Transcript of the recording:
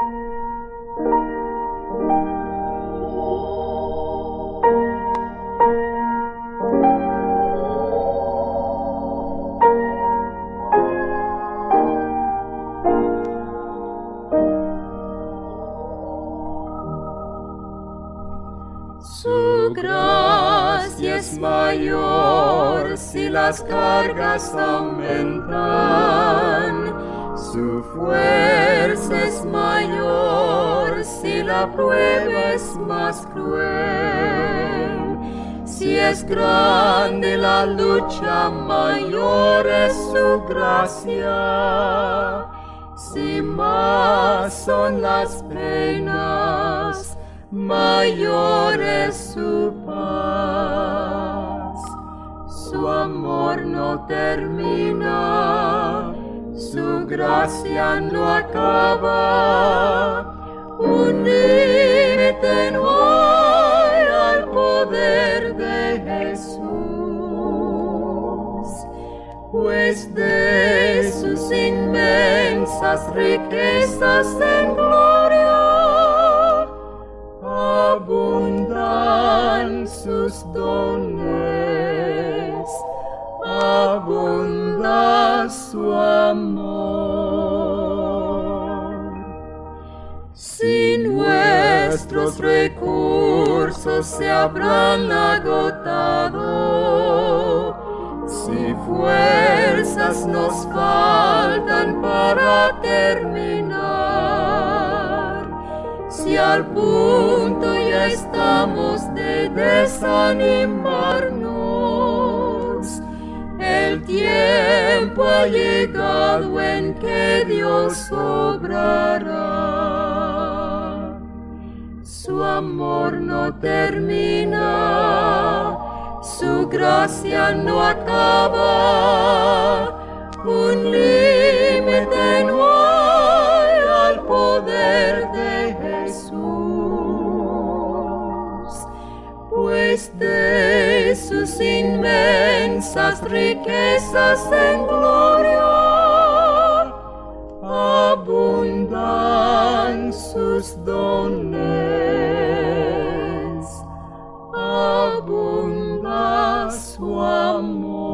Su gracia es mayor si las cargas aumentan. Su fuerza es mayor si la prueba es más cruel. Si es grande la lucha, mayor es su gracia. Si más son las penas, mayor es su paz. Su amor no termina, gracia no acaba. Un límite no hay al poder de Jesús, pues de sus inmensas riquezas en gloria abundan sus dones, abunda su nuestros recursos se habrán agotado, si fuerzas nos faltan para terminar, si al punto ya estamos de desanimarnos, el tiempo ha llegado en que Dios obrará. Amor no termina, su gracia no acaba, un límite no hay al poder de Jesús, pues de sus inmensas riquezas en gloria abundan sus dones. abunda su amor.